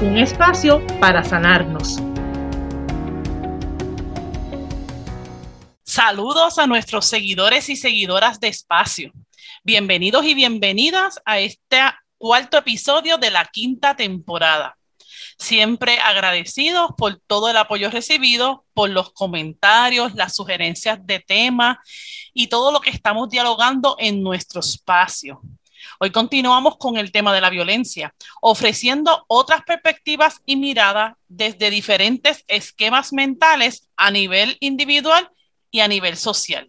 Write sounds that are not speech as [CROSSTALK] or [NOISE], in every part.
Un espacio para sanarnos. Saludos a nuestros seguidores y seguidoras de Espacio. Bienvenidos y bienvenidas a este cuarto episodio de la quinta temporada. Siempre agradecidos por todo el apoyo recibido, por los comentarios, las sugerencias de tema y todo lo que estamos dialogando en nuestro espacio. Hoy continuamos con el tema de la violencia, ofreciendo otras perspectivas y miradas desde diferentes esquemas mentales a nivel individual y a nivel social.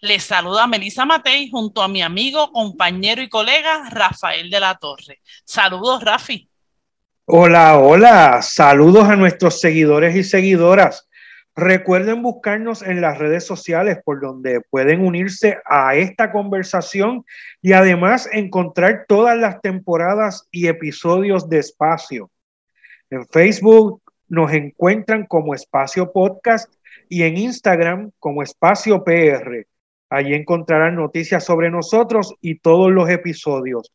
Les saluda Melissa Matei junto a mi amigo, compañero y colega Rafael de la Torre. Saludos, Rafi. Hola, hola. Saludos a nuestros seguidores y seguidoras. Recuerden buscarnos en las redes sociales por donde pueden unirse a esta conversación y además encontrar todas las temporadas y episodios de Espacio. En Facebook nos encuentran como Espacio Podcast y en Instagram como Espacio PR. Allí encontrarán noticias sobre nosotros y todos los episodios.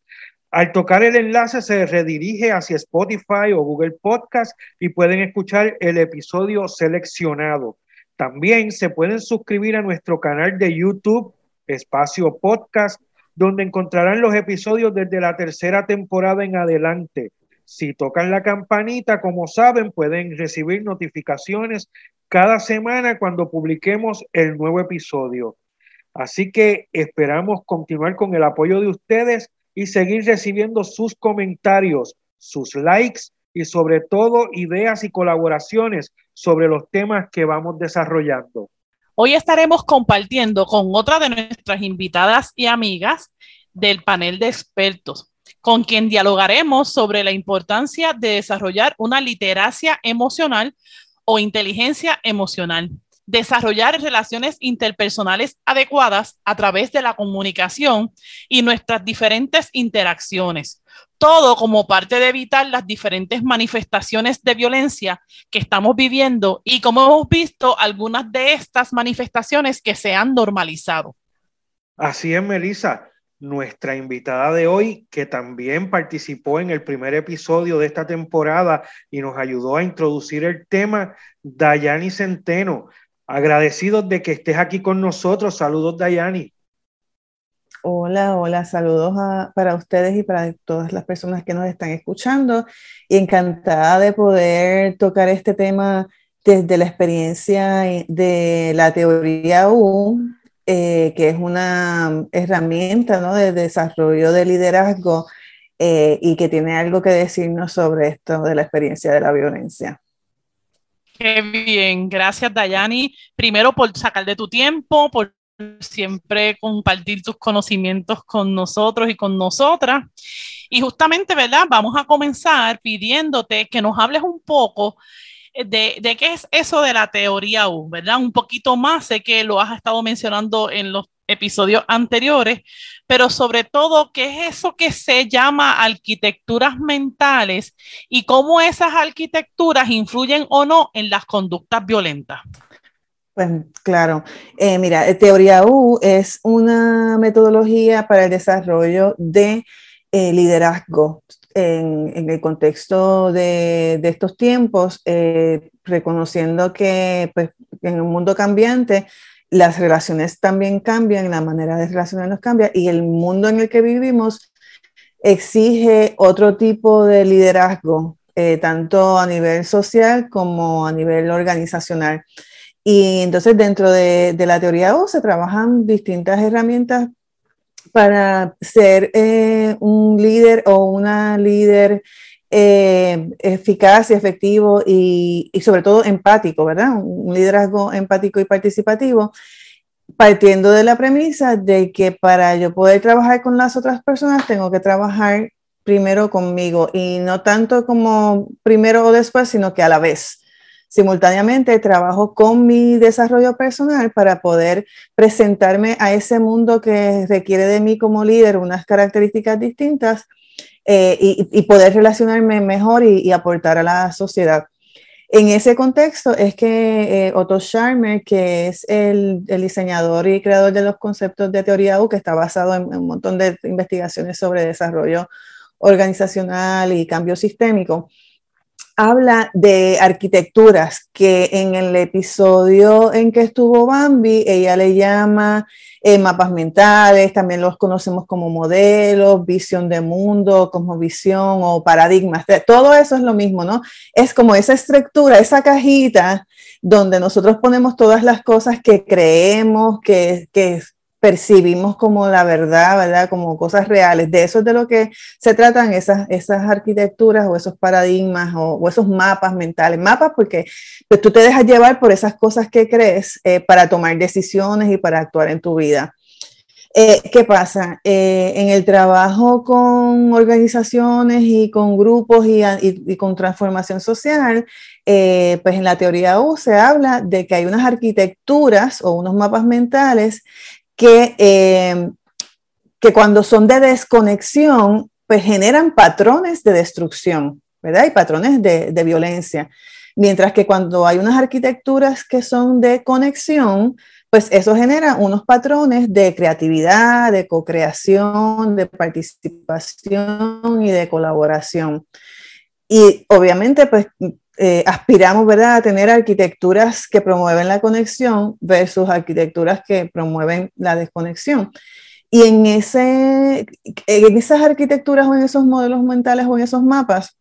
Al tocar el enlace se redirige hacia Spotify o Google Podcast y pueden escuchar el episodio seleccionado. También se pueden suscribir a nuestro canal de YouTube, Espacio Podcast, donde encontrarán los episodios desde la tercera temporada en adelante. Si tocan la campanita, como saben, pueden recibir notificaciones cada semana cuando publiquemos el nuevo episodio. Así que esperamos continuar con el apoyo de ustedes y seguir recibiendo sus comentarios, sus likes y sobre todo ideas y colaboraciones sobre los temas que vamos desarrollando. Hoy estaremos compartiendo con otra de nuestras invitadas y amigas del panel de expertos, con quien dialogaremos sobre la importancia de desarrollar una literacia emocional o inteligencia emocional. Desarrollar relaciones interpersonales adecuadas a través de la comunicación y nuestras diferentes interacciones. Todo como parte de evitar las diferentes manifestaciones de violencia que estamos viviendo y como hemos visto algunas de estas manifestaciones que se han normalizado. Así es, Melissa nuestra invitada de hoy, que también participó en el primer episodio de esta temporada y nos ayudó a introducir el tema, Dayani Centeno. Agradecidos de que estés aquí con nosotros. Saludos, Dayani. Hola, hola, saludos para ustedes y para todas las personas que nos están escuchando. Y encantada de poder tocar este tema desde la experiencia de la teoría U, eh, que es una herramienta de desarrollo de liderazgo eh, y que tiene algo que decirnos sobre esto de la experiencia de la violencia. Qué bien, gracias Dayani. Primero por sacar de tu tiempo, por siempre compartir tus conocimientos con nosotros y con nosotras. Y justamente, ¿verdad? Vamos a comenzar pidiéndote que nos hables un poco de, qué es eso de la teoría U, ¿verdad? Un poquito más, sé que lo has estado mencionando en los episodios anteriores, pero sobre todo, ¿qué es eso que se llama arquitecturas mentales y cómo esas arquitecturas influyen o no en las conductas violentas? Pues claro, eh, mira, eh, teoría U es una metodología para el desarrollo de eh, liderazgo en, el contexto de, estos tiempos, eh, reconociendo que pues, en un mundo cambiante las relaciones también cambian, la manera de relacionarnos cambia y el mundo en el que vivimos exige otro tipo de liderazgo, eh, tanto a nivel social como a nivel organizacional. Y entonces dentro de, la teoría O se trabajan distintas herramientas para ser eh, un líder o una líder eh, eficaz y efectivo y, sobre todo empático, ¿verdad? Un liderazgo empático y participativo, partiendo de la premisa de que para yo poder trabajar con las otras personas tengo que trabajar primero conmigo y no tanto como primero o después, sino que a la vez. Simultáneamente trabajo con mi desarrollo personal para poder presentarme a ese mundo que requiere de mí como líder unas características distintas eh, y, poder relacionarme mejor y, aportar a la sociedad. En ese contexto es que eh, Otto Scharmer, que es el, diseñador y creador de los conceptos de teoría U, que está basado en, en un montón de investigaciones sobre desarrollo organizacional y cambio sistémico, habla de arquitecturas que en el episodio en que estuvo Bambi, ella le llama eh, mapas mentales, también los conocemos como modelos, visión de mundo, como visión o paradigmas. Todo eso es lo mismo, ¿no? Es como esa estructura, esa cajita donde nosotros ponemos todas las cosas que creemos, que, que percibimos como la verdad, ¿verdad? Como cosas reales. De eso es de lo que se tratan esas, esas arquitecturas o esos paradigmas o, esos mapas mentales. Mapas porque pues, tú te dejas llevar por esas cosas que crees eh, para tomar decisiones y para actuar en tu vida. Eh, ¿Qué pasa? Eh, en el trabajo con organizaciones y con grupos y, y con transformación social, pues en la teoría U se habla de que hay unas arquitecturas o unos mapas mentales que, eh, que cuando son de desconexión, pues generan patrones de destrucción, ¿verdad? Y patrones de, de violencia. Mientras que cuando hay unas arquitecturas que son de conexión, pues eso genera unos patrones de creatividad, de co-creación, de participación y de colaboración. Y obviamente, pues eh, aspiramos ¿verdad? a tener arquitecturas que promueven la conexión versus arquitecturas que promueven la desconexión. Y en, ese, en esas arquitecturas o en esos modelos mentales o en esos mapas,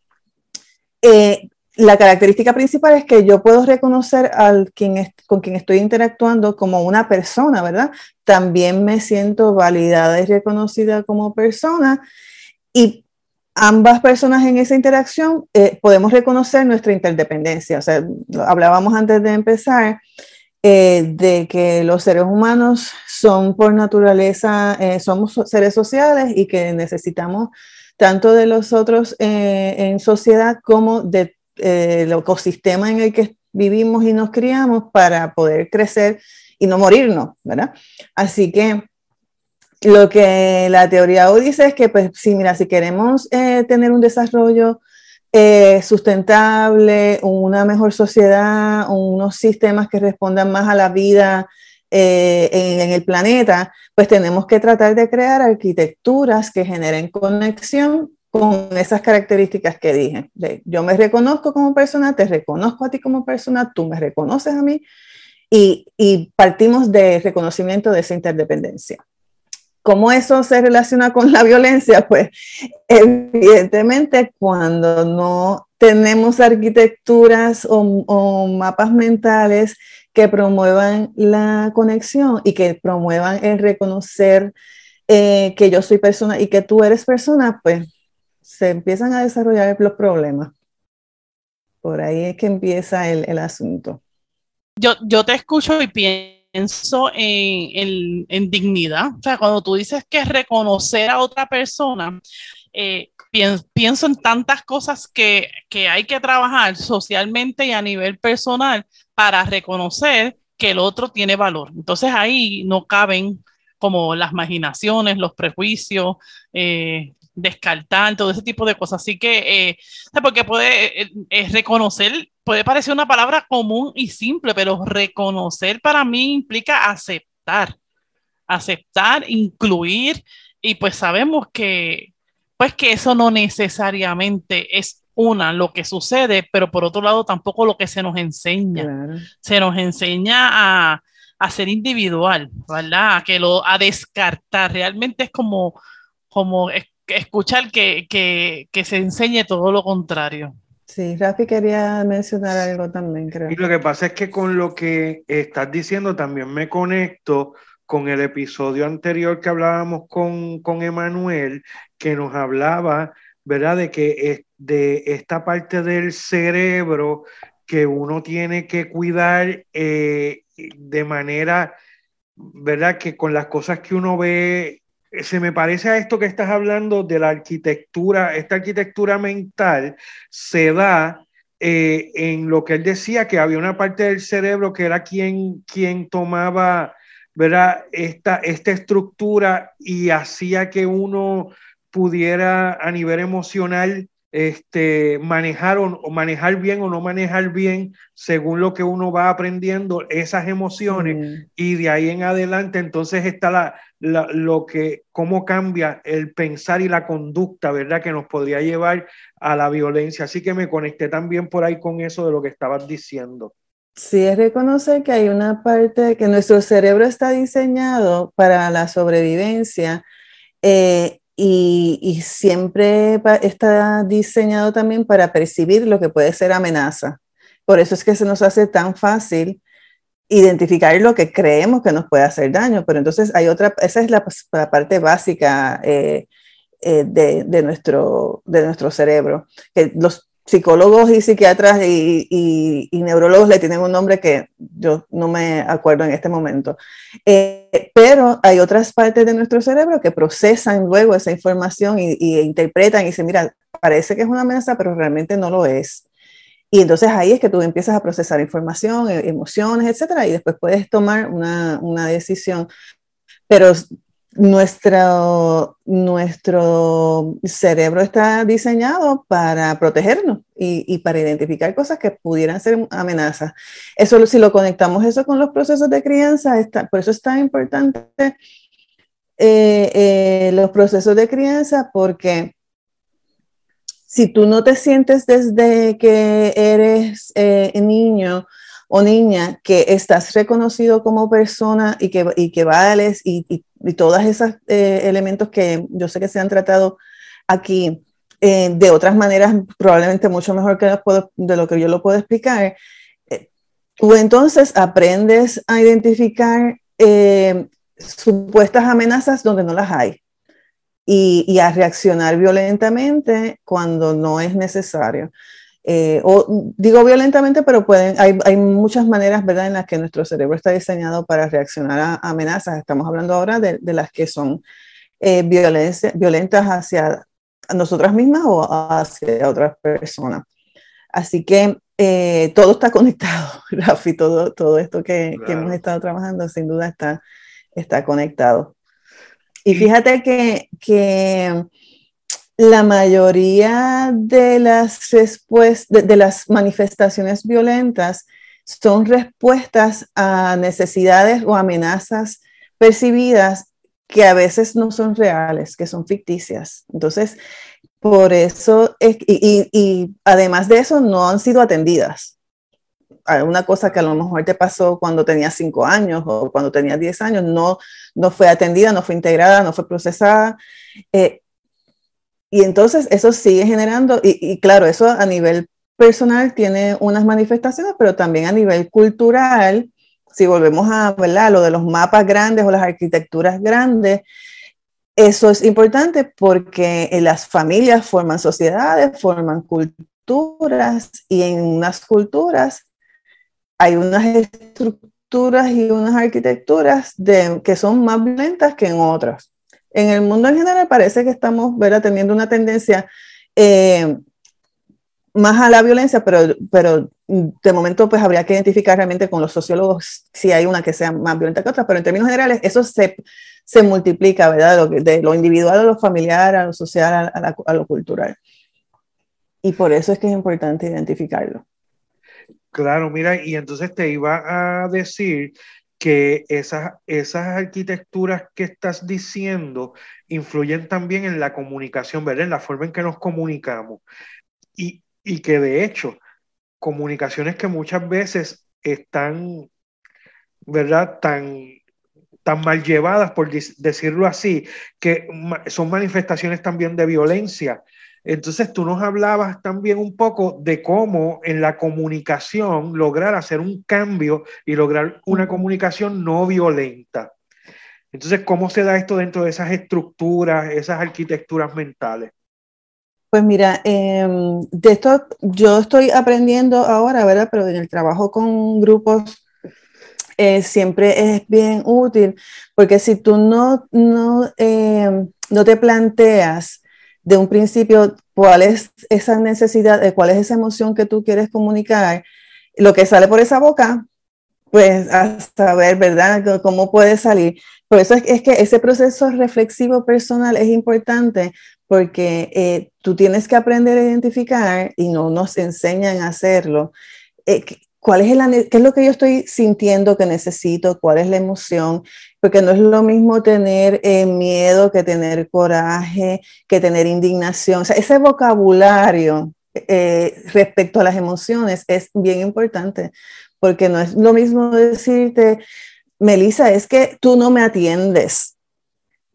eh, la característica principal es que yo puedo reconocer al quien con quien estoy interactuando como una persona, ¿verdad? También me siento validada y reconocida como persona y ambas personas en esa interacción eh, podemos reconocer nuestra interdependencia. O sea, hablábamos antes de empezar eh, de que los seres humanos son por naturaleza, eh, somos seres sociales y que necesitamos tanto de los otros en sociedad como del ecosistema en el que vivimos y nos criamos para poder crecer y no morirnos, ¿verdad? Así que lo que la teoría U dice es que, pues, sí, mira, si queremos eh, tener un desarrollo eh, sustentable, una mejor sociedad, unos sistemas que respondan más a la vida eh, en, el planeta, pues tenemos que tratar de crear arquitecturas que generen conexión con esas características que dije. yo me reconozco como persona, te reconozco a ti como persona, tú me reconoces a mí y, y partimos de reconocimiento de esa interdependencia. ¿Cómo eso se relaciona con la violencia? Pues evidentemente cuando no tenemos arquitecturas o, mapas mentales que promuevan la conexión y que promuevan el reconocer eh, que yo soy persona y que tú eres persona, pues se empiezan a desarrollar los problemas. Por ahí es que empieza el, asunto. Yo, yo te escucho y pienso pienso en, dignidad. O sea, cuando tú dices que reconocer a otra persona, eh, pienso en tantas cosas que, hay que trabajar socialmente y a nivel personal para reconocer que el otro tiene valor. Entonces ahí no caben como las imaginaciones, los prejuicios, eh, descartar, todo ese tipo de cosas. Así que, eh, porque puede eh, reconocer, puede parecer una palabra común y simple, pero reconocer para mí implica aceptar, aceptar, incluir, y pues sabemos que, pues que eso no necesariamente es una, lo que sucede, pero por otro lado tampoco lo que se nos enseña. Se nos enseña a, a, ser individual, ¿verdad? A, que lo, a descartar. Realmente es como, como escuchar que, que, se enseñe todo lo contrario. Sí, Rafi quería mencionar algo también, creo. Y lo que pasa es que con lo que estás diciendo también me conecto con el episodio anterior que hablábamos con, con Emanuel, que nos hablaba, ¿verdad?, de que es de esta parte del cerebro que uno tiene que cuidar eh, de manera, ¿verdad?, que con las cosas que uno ve se me parece a esto que estás hablando de la arquitectura, esta arquitectura mental se da eh, en lo que él decía, que había una parte del cerebro que era quien, quien tomaba ¿verdad? Esta, esta estructura y hacía que uno pudiera a nivel emocional este, manejar o, manejar bien o no manejar bien según lo que uno va aprendiendo esas emociones y de ahí en adelante entonces está la, lo que, cómo cambia el pensar y la conducta, ¿verdad? Que nos podría llevar a la violencia. Así que me conecté también por ahí con eso de lo que estabas diciendo. Sí, es reconocer que hay una parte que nuestro cerebro está diseñado para la sobrevivencia eh, y, siempre está diseñado también para percibir lo que puede ser amenaza. Por eso es que se nos hace tan fácil identificar lo que creemos que nos puede hacer daño, pero entonces hay otra, esa es la, parte básica eh, eh, de, de, nuestro, de nuestro cerebro, que los psicólogos y psiquiatras y, neurólogos le tienen un nombre que yo no me acuerdo en este momento. Eh, pero hay otras partes de nuestro cerebro que procesan luego esa información y, interpretan y dicen, mira, parece que es una amenaza, pero realmente no lo es. Y entonces ahí es que tú empiezas a procesar información, e, emociones, etcétera, y después puedes tomar una, una decisión. Pero nuestro, nuestro cerebro está diseñado para protegernos y, para identificar cosas que pudieran ser amenazas. Eso, si lo conectamos eso con los procesos de crianza, está, por eso es tan importante eh, eh, los procesos de crianza, porque si tú no te sientes desde que eres eh, niño, o niña que estás reconocido como persona y que, y que vales y, y, y todos esos eh, elementos que yo sé que se han tratado aquí eh, de otras maneras probablemente mucho mejor que de lo que yo lo puedo explicar, eh, tú entonces aprendes a identificar supuestas amenazas donde no las hay y a reaccionar violentamente cuando no es necesario. Eh, o digo violentamente, pero pueden, hay, hay, muchas maneras, ¿verdad?, en las que nuestro cerebro está diseñado para reaccionar a, amenazas. Estamos hablando ahora de, de las que son eh, violentas hacia nosotras mismas o hacia otras personas. Así que eh, todo está [LAUGHS] conectado, Rafi, todo, todo esto que, que, hemos estado trabajando sin duda está, está conectado. Y fíjate que, que la mayoría de las, respuestas, de, las manifestaciones violentas son respuestas a necesidades o amenazas percibidas que a veces no son reales, que son ficticias. Entonces, por eso, y, además de eso, no han sido atendidas. Una cosa que a lo mejor te pasó cuando tenías cinco años o cuando tenías diez años, no, no fue atendida, no fue integrada, no fue procesada. Eh, y entonces eso sigue generando, y, claro, eso a nivel personal tiene unas manifestaciones, pero también a nivel cultural, si volvemos a ¿verdad? lo de los mapas grandes o las arquitecturas grandes, eso es importante porque las familias forman sociedades, forman culturas y en unas culturas hay unas estructuras y unas arquitecturas que son más violentas que en otras en el mundo en general parece que estamos ¿verdad? teniendo una tendencia eh, más a la violencia, pero, pero de momento pues habría que identificar realmente con los sociólogos si hay una que sea más violenta que otra, pero en términos generales eso se, se multiplica, ¿verdad? De lo, individual a lo familiar, a lo social, a, a lo cultural. Y por eso es que es importante identificarlo. Claro, mira, y entonces te iba a decir que esas, esas arquitecturas que estás diciendo influyen también en la comunicación, ¿verdad? En la forma en que nos comunicamos. Y, y que de hecho, comunicaciones que muchas veces están, ¿verdad? Tan, tan mal llevadas, por decirlo así, que son manifestaciones también de violencia entonces tú nos hablabas también un poco de cómo en la comunicación lograr hacer un cambio y lograr una comunicación no violenta. Entonces, ¿cómo se da esto dentro de esas estructuras, esas arquitecturas mentales? Pues mira, em, de esto yo estoy aprendiendo ahora, ¿verdad? Pero en el trabajo con grupos eh, siempre es bien útil, porque si tú no, no, eh, no te planteas de un principio cuál es esa necesidad, cuál es esa emoción que tú quieres comunicar, lo que sale por esa boca, pues a saber, ¿verdad?, cómo puede salir. Por eso es, que ese proceso reflexivo personal es importante porque eh, tú tienes que aprender a identificar y no nos enseñan a hacerlo. Eh, ¿Cuál es el, ¿Qué es lo que yo estoy sintiendo que necesito? ¿Cuál es la emoción? Porque no es lo mismo tener eh, miedo que tener coraje, que tener indignación. O sea, ese vocabulario respecto a las emociones es bien importante, porque no es lo mismo decirte, Melissa, es que tú no me atiendes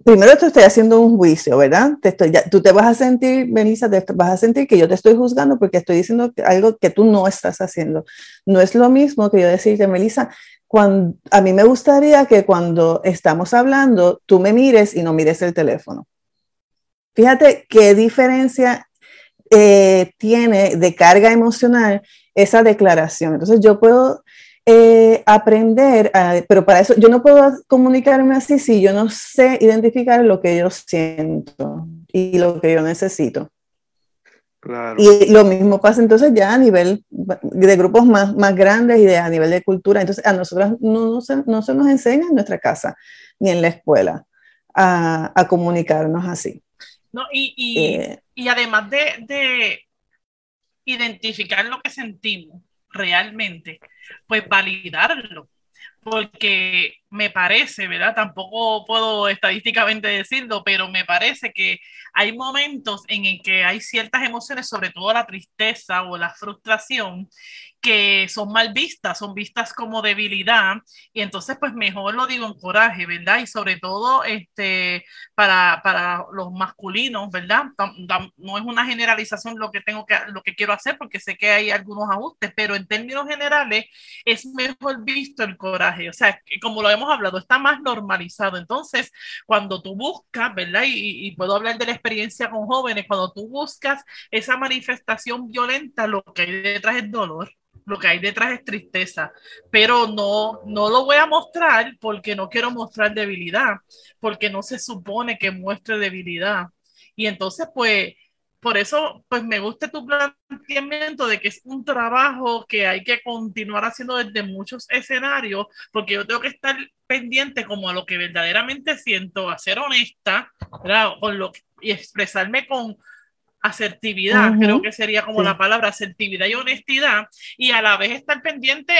primero te estoy haciendo un juicio, ¿verdad? Te estoy, tú te vas a sentir, Melissa, te vas a sentir que yo te estoy juzgando porque estoy diciendo algo que tú no estás haciendo. No es lo mismo que yo decirte, Melissa, cuando, a mí me gustaría que cuando estamos hablando, tú me mires y no mires el teléfono. Fíjate qué diferencia eh, tiene de carga emocional esa declaración. Entonces yo puedo eh, aprender, pero para eso yo no puedo comunicarme así si yo no sé identificar lo que yo siento y lo que yo necesito. Y lo mismo pasa entonces ya a nivel de grupos más, más grandes y de, a nivel de cultura. Entonces a nosotros no, no, se, no se nos enseña en nuestra casa ni en la escuela a, a comunicarnos así. No, y, y, eh, y además de, de identificar lo que sentimos realmente, pues validarlo. Porque me parece, ¿verdad? Tampoco puedo estadísticamente decirlo, pero me parece que hay momentos en el que hay ciertas emociones, sobre todo la tristeza o la frustración, que son mal vistas, son vistas como debilidad y entonces pues mejor lo digo en coraje, ¿verdad? Y sobre todo este, para, para los masculinos, ¿verdad? No es una generalización lo que tengo que, lo que quiero hacer porque sé que hay algunos ajustes, pero en términos generales es mejor visto el coraje, o sea, como lo hemos hablado, está más normalizado. Entonces, cuando tú buscas, ¿verdad? Y, y puedo hablar de la experiencia con jóvenes, cuando tú buscas esa manifestación violenta, lo que hay detrás es dolor lo que hay detrás es tristeza, pero no, no lo voy a mostrar porque no quiero mostrar debilidad, porque no se supone que muestre debilidad. Y entonces, pues, por eso, pues me gusta tu planteamiento de que es un trabajo que hay que continuar haciendo desde muchos escenarios, porque yo tengo que estar pendiente como a lo que verdaderamente siento, a ser honesta, ¿verdad? Con lo, y expresarme con, asertividad, creo que sería como la palabra asertividad y honestidad, y a la vez estar pendiente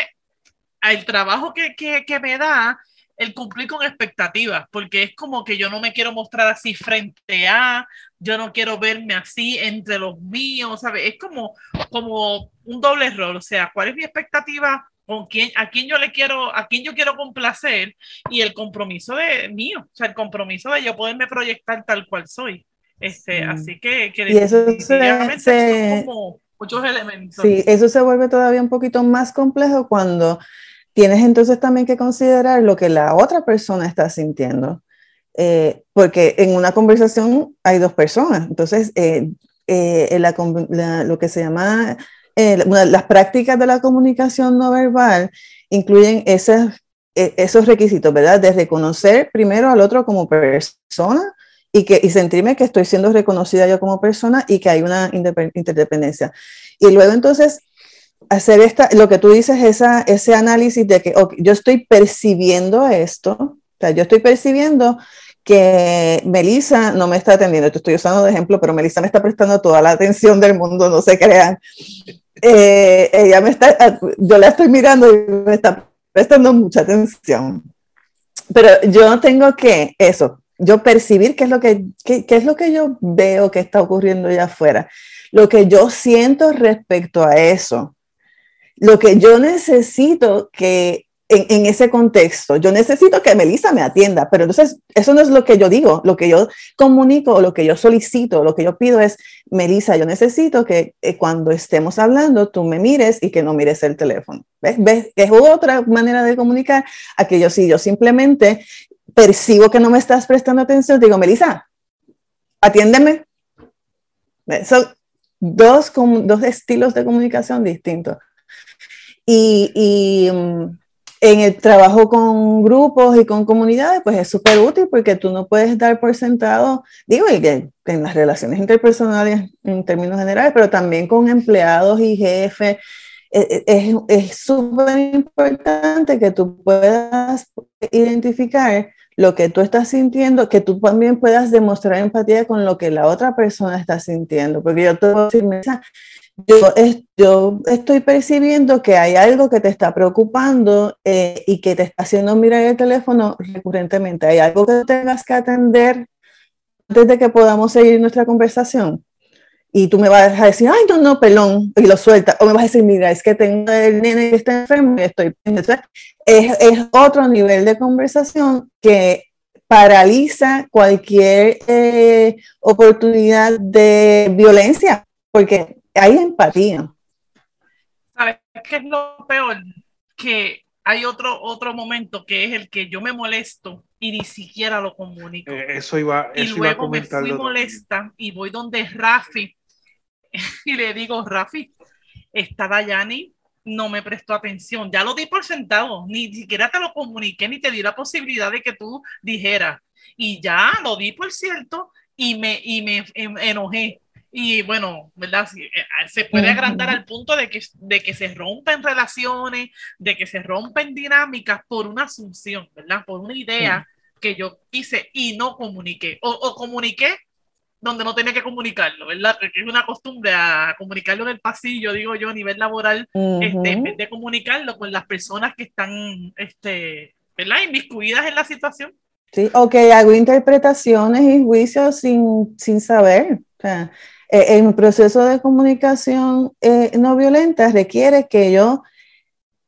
al trabajo que, que, que me da el cumplir con expectativas, porque es como que yo no me quiero mostrar así frente a, yo no quiero verme así entre los míos, ¿sabes? Es como, como un doble rol, o sea, ¿cuál es mi expectativa? Con quién, a quién yo le quiero, a quién yo quiero complacer y el compromiso de mío, o sea, el compromiso de yo poderme proyectar tal cual soy. Este, Así que, y eso se, como muchos elementos. Sí, eso se vuelve todavía un poquito más complejo cuando tienes entonces también que considerar lo que la otra persona está sintiendo. Eh, porque en una conversación hay dos personas, entonces eh, eh, lo que se llama las prácticas de la comunicación no verbal incluyen esos, esos requisitos, ¿verdad? De reconocer primero al otro como persona, y, que, y sentirme que estoy siendo reconocida yo como persona y que hay una interdependencia. Y luego entonces hacer esta, lo que tú dices, esa, ese análisis de que yo estoy percibiendo esto, o sea, yo estoy percibiendo que Melissa no me está atendiendo, te estoy usando de ejemplo, pero Melissa me está prestando toda la atención del mundo, no se crean. Eh, ella me está, yo la estoy mirando y me está prestando mucha atención. Pero yo tengo que, eso, yo percibir qué es lo que, qué, es lo que yo veo que está ocurriendo allá afuera, lo que yo siento respecto a eso, lo que yo necesito que en, en, ese contexto, yo necesito que Melissa me atienda, pero entonces eso no es lo que yo digo, lo que yo comunico o lo que yo solicito, lo que yo pido es, Melissa, yo necesito que eh, cuando estemos hablando tú me mires y que no mires el teléfono. ¿Ves? ¿Ves? Es otra manera de comunicar a que yo sí, yo simplemente percibo que no me estás prestando atención, digo, Melissa, atiéndeme. Son dos, dos estilos de comunicación distintos. Y, y, mm, en el trabajo con grupos y con comunidades, pues es súper útil porque tú no puedes dar por sentado, digo, que, en las relaciones interpersonales en términos generales, pero también con empleados y jefes, e, e, es súper importante que tú puedas identificar lo que tú estás sintiendo, que tú también puedas demostrar empatía con lo que la otra persona está sintiendo, porque yo te voy a yo, yo, estoy percibiendo que hay algo que te está preocupando eh, y que te está haciendo mirar el teléfono recurrentemente. Hay algo que tengas que atender antes de que podamos seguir nuestra conversación. Y tú me vas a decir, ay, no, no, pelón, y lo suelta. O me vas a decir, mira, es que tengo el nene que está enfermo y estoy. Entonces, es, es otro nivel de conversación que paraliza cualquier eh, oportunidad de violencia, porque hay empatía. ¿Sabes qué es lo peor? Que hay otro, otro momento que es el que yo me molesto y ni siquiera lo comunico. Eh, eso iba, y luego me fui molesta y voy donde Rafi [LAUGHS] y le digo, Rafi, está Dayani, no me prestó atención, ya lo di por sentado, ni siquiera te lo comuniqué ni te di la posibilidad de que tú dijeras. Y ya lo di por cierto y me, y me enojé y bueno, ¿verdad? Eh, se puede agrandar al punto de que, de que se rompen relaciones, de que se rompen dinámicas por una asunción, ¿verdad? Por una idea que yo hice y no comuniqué. O, o, comuniqué donde no tenía que comunicarlo, ¿verdad? Porque es una costumbre a comunicarlo en el pasillo, digo yo, a nivel laboral, este, en vez de comunicarlo con las personas que están, este, ¿verdad? Inmiscuidas en la situación. Sí, o que hago interpretaciones y juicios sin, sin saber. O sea, el proceso de comunicación eh, no violenta requiere que yo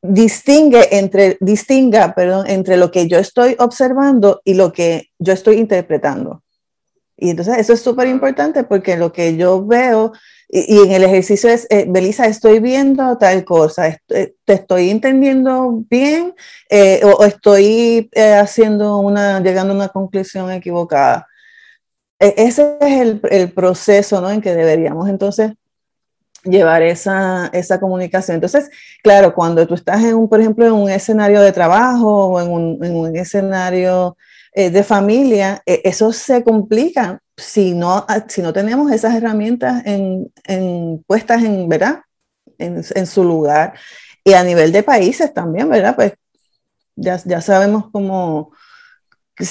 distingue entre, distinga perdón, entre lo que yo estoy observando y lo que yo estoy interpretando. Y entonces eso es súper importante porque lo que yo veo, y, en el ejercicio es, eh, Belisa, estoy viendo tal cosa, te estoy entendiendo bien o, estoy haciendo una, llegando a una conclusión equivocada. E, ese es el, proceso ¿no? en que deberíamos entonces llevar esa, esa, comunicación. Entonces, claro, cuando tú estás en un, por ejemplo, en un escenario de trabajo o en un, en un escenario eh, de familia, e, eso se complica si no, ah, si no tenemos esas herramientas en, en puestas en, ¿verdad? En, en, su lugar. Y a nivel de países también, ¿verdad? Pues ya, ya sabemos cómo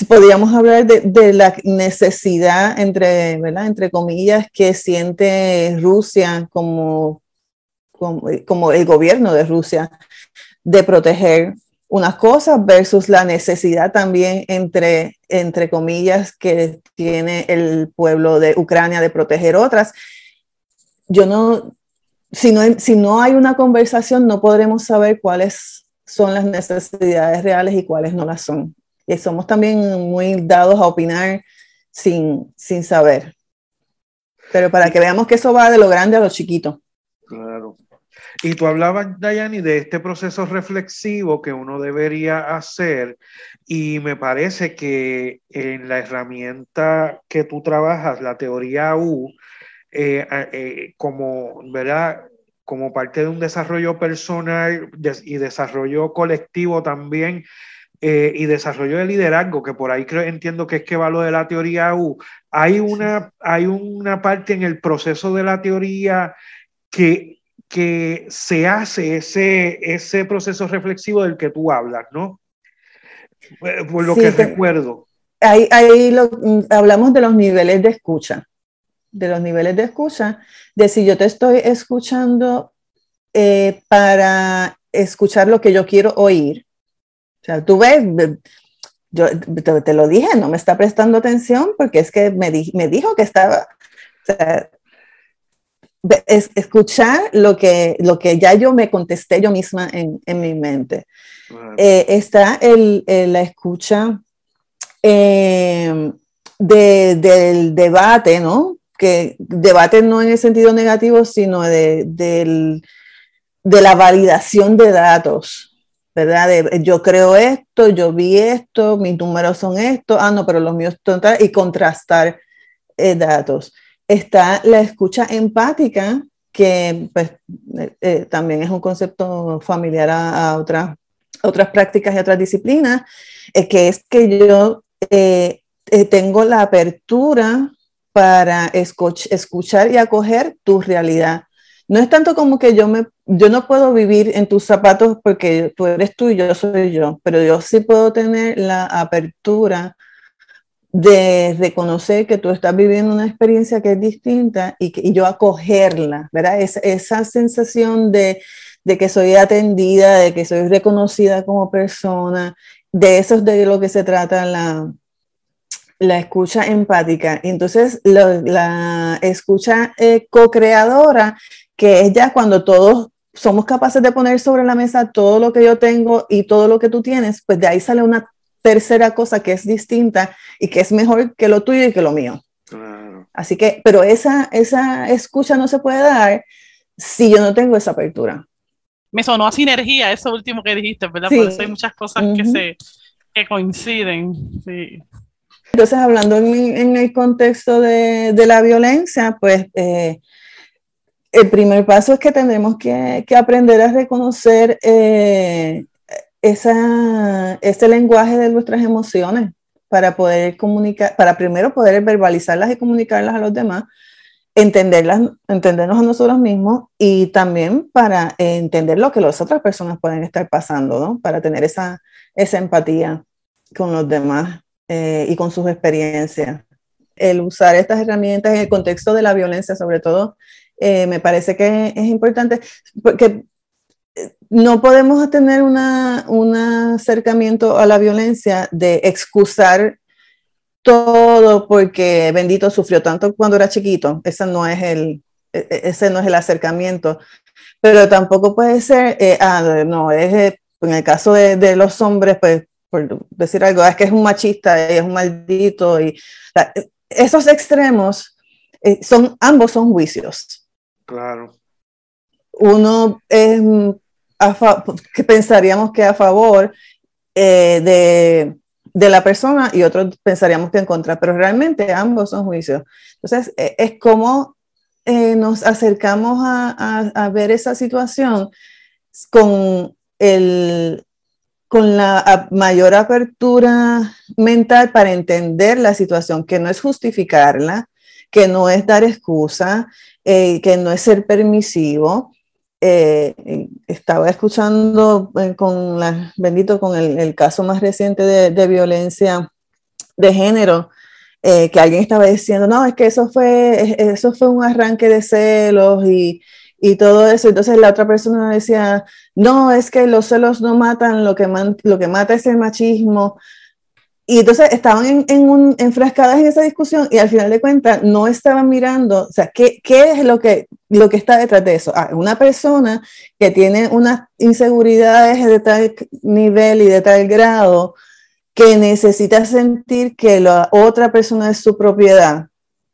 podríamos hablar de, la necesidad, entre, ¿verdad? entre comillas, que siente Rusia como, como, el gobierno de Rusia de proteger unas cosas versus la necesidad también, entre, entre comillas, que tiene el pueblo de Ucrania de proteger otras. Yo no, si no, si no hay una conversación, no podremos saber cuáles son las necesidades reales y cuáles no las son somos también muy dados a opinar sin, sin saber. Pero para que veamos que eso va de lo grande a lo chiquito. Claro. Y tú hablabas, Dayani, de este proceso reflexivo que uno debería hacer. Y me parece que en la herramienta que tú trabajas, la teoría U, eh, eh, como, ¿verdad? como parte de un desarrollo personal y desarrollo colectivo también, eh, y desarrollo de liderazgo, que por ahí creo, entiendo que es que va lo de la teoría U, hay una, hay una parte en el proceso de la teoría que, que se hace ese, ese proceso reflexivo del que tú hablas, ¿no? Por lo que recuerdo. Ahí, ahí lo, mm, hablamos de los niveles de escucha, de los niveles de escucha, de si yo te estoy escuchando eh, para escuchar lo que yo quiero oír, o sea, tú ves, yo te, lo dije, no me está prestando atención porque es que me, me dijo que estaba... O sea, es, escuchar lo que, lo que ya yo me contesté yo misma en, en mi mente. Eh, está el, la escucha eh, de, del debate, ¿no? Que debate no en el sentido negativo, sino de, del, de la validación de datos. ¿verdad? yo creo esto, yo vi esto, mis números son estos, ah, no, pero los míos son tal, y contrastar eh, datos. Está la escucha empática, que pues, eh, eh, también es un concepto familiar a, otras otras prácticas y otras disciplinas, es que es que yo eh, eh, tengo la apertura para escuchar y acoger tu realidad. No es tanto como que yo, me, yo no puedo vivir en tus zapatos porque tú eres tú y yo soy yo, pero yo sí puedo tener la apertura de reconocer que tú estás viviendo una experiencia que es distinta y, que, yo acogerla, ¿verdad? esa sensación de, de, que soy atendida, de que soy reconocida como persona, de eso es de lo que se trata la, la escucha empática. Entonces, la escucha eh, co-creadora, que es ya cuando todos somos capaces de poner sobre la mesa todo lo que yo tengo y todo lo que tú tienes, pues de ahí sale una tercera cosa que es distinta y que es mejor que lo tuyo y que lo mío. Así que, pero esa, esa escucha no se puede dar si yo no tengo esa apertura. Me sonó a sinergia eso último que dijiste, ¿verdad? Por eso hay muchas cosas que se que coinciden. Sí. Entonces, hablando en, el contexto de, de, la violencia, pues eh, el primer paso es que tendremos que, que aprender a reconocer eh, esa, ese lenguaje de nuestras emociones para poder comunicar, para primero poder verbalizarlas y comunicarlas a los demás, entenderlas, entendernos a nosotros mismos y también para entender lo que las otras personas pueden estar pasando, ¿no? Para tener esa, esa empatía con los demás eh, y con sus experiencias. El usar estas herramientas en el contexto de la violencia, sobre todo, eh, me parece que es importante porque no podemos tener un acercamiento a la violencia de excusar todo porque bendito sufrió tanto cuando era chiquito. Ese no es el, e, e, ese no es el acercamiento. Pero tampoco puede ser, ah, no, es, en el caso de, los hombres, pues por decir algo, es que es un machista, y es un maldito, y esos extremos eh, son, ambos son juicios. Claro. Uno es que pensaríamos que a favor eh, de, de, la persona y otro pensaríamos que en contra, pero realmente ambos son juicios. Entonces, e, es como eh, nos acercamos a, a, a ver esa situación con el, con la mayor apertura mental para entender la situación, que no es justificarla, que no es dar excusa, eh, que no es ser permisivo. Eh, estaba escuchando eh, con la, bendito con el, caso más reciente de, violencia de género, que alguien estaba diciendo, no, es que eso fue, eso fue un arranque de celos y, y todo eso. Entonces la otra persona decía, no, es que los celos no matan, lo que, lo que mata es el machismo. Y entonces estaban en, en un, enfrascadas en esa discusión y al final de cuentas no estaban mirando, o sea, ¿qué, qué es lo que, lo que está detrás de eso? Ah, una persona que tiene unas inseguridades de tal nivel y de tal grado que necesita sentir que la otra persona es su propiedad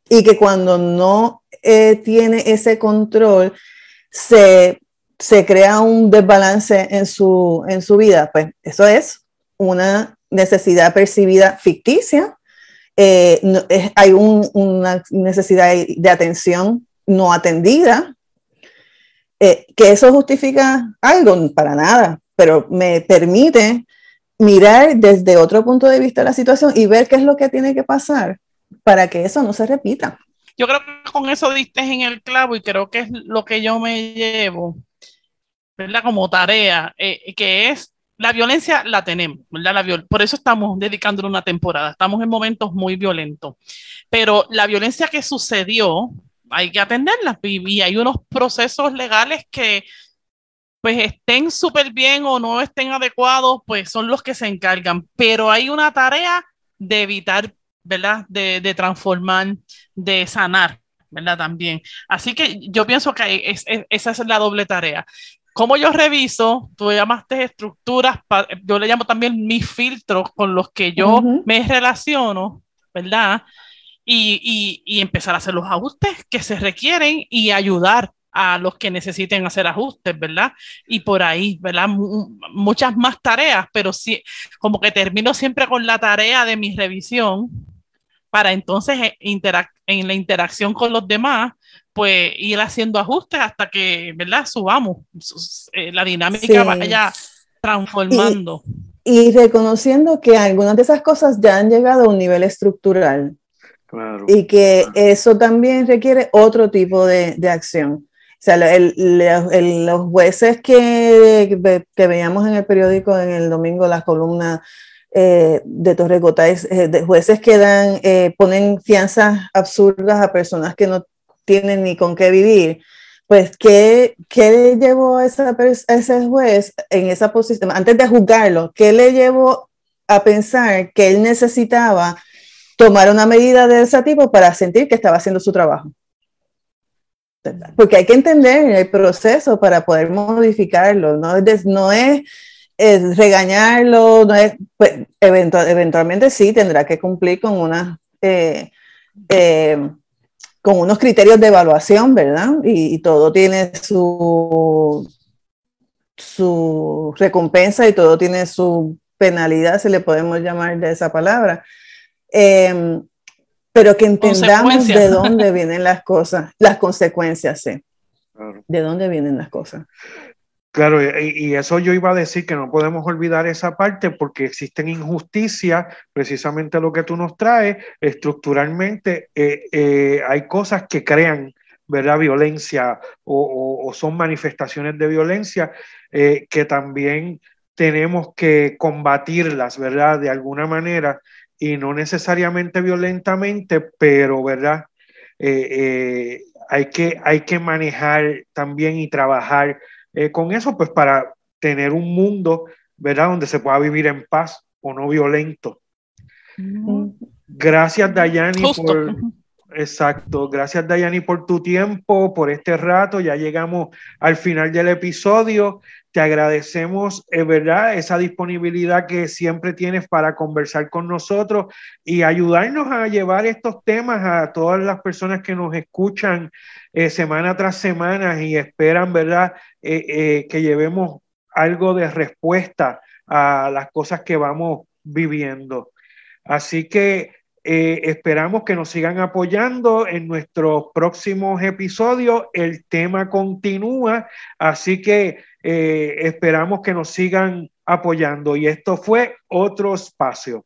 y que cuando no eh, tiene ese control, se, se crea un desbalance en su, en su vida. Pues eso es una necesidad percibida ficticia. Eh, hay una necesidad de atención no atendida, eh, que eso justifica algo, para nada, pero me permite mirar desde otro punto de vista la situación y ver qué es lo que tiene que pasar para que eso no se repita. Yo creo que con eso diste en el clavo y creo que es lo que yo me llevo, ¿verdad? Como tarea, eh, que es la violencia la tenemos, ¿verdad? La por eso estamos dedicándole una temporada, estamos en momentos muy violentos, pero la violencia que sucedió hay que atenderla y, hay unos procesos legales que pues estén súper bien o no estén adecuados, pues son los que se encargan, pero hay una tarea de evitar ¿verdad? De, de, transformar, de sanar, ¿verdad? También. Así que yo pienso que esa es la doble tarea. Como yo reviso, tú llamaste estructuras, yo le llamo también mis filtros con los que yo me relaciono, ¿verdad? Y, y, y, empezar a hacer los ajustes que se requieren y ayudar a los que necesiten hacer ajustes, ¿verdad? Y por ahí, ¿verdad? muchas más tareas, pero sí, como que termino siempre con la tarea de mi revisión, para entonces eh, en la interacción con los demás, pues ir haciendo ajustes hasta que, ¿verdad? Subamos, eh, la dinámica vaya transformando. Y, reconociendo que algunas de esas cosas ya han llegado a un nivel estructural. Claro, y que eso también requiere otro tipo de, de acción. O sea, los jueces que, que, veíamos en el periódico en el domingo, las columnas eh, de Torre eh, de jueces que dan, eh, ponen fianzas absurdas a personas que no tienen ni con qué vivir, pues, ¿qué, qué llevó a, esa, a ese juez en esa posición? Antes de juzgarlo, ¿qué le llevó a pensar que él necesitaba tomar una medida de ese tipo para sentir que estaba haciendo su trabajo? Porque hay que entender el proceso para poder modificarlo, no es, no es, regañarlo, no es, pues, eventualmente sí tendrá que cumplir con una... Eh, eh, con unos criterios de evaluación, ¿verdad? Y, todo tiene su, su recompensa y todo tiene su penalidad, si le podemos llamar de esa palabra. Em, pero que entendamos de dónde vienen las cosas, las consecuencias, sí. De dónde vienen las cosas. Claro, y, eso yo iba a decir que no podemos olvidar esa parte porque existen injusticias, precisamente lo que tú nos traes, estructuralmente eh, eh, hay cosas que crean, ¿verdad? Violencia o, son manifestaciones de violencia eh, que también tenemos que combatirlas, ¿verdad? De alguna manera y no necesariamente violentamente, pero, ¿verdad? hay, que, hay que manejar también y trabajar eh, con eso, pues para tener un mundo, ¿verdad? Donde se pueda vivir en paz o no violento. Mm. Gracias, Dayani, por... Exacto, gracias Dayani por tu tiempo, por este rato, ya llegamos al final del episodio, te agradecemos, es verdad, esa disponibilidad que siempre tienes para conversar con nosotros y ayudarnos a llevar estos temas a todas las personas que nos escuchan eh, semana tras semana y esperan, ¿verdad?, eh, eh, que llevemos algo de respuesta a las cosas que vamos viviendo. Así que esperamos que nos sigan apoyando en nuestros próximos episodios. El tema continúa, así que esperamos que nos sigan apoyando. Y esto fue otro espacio.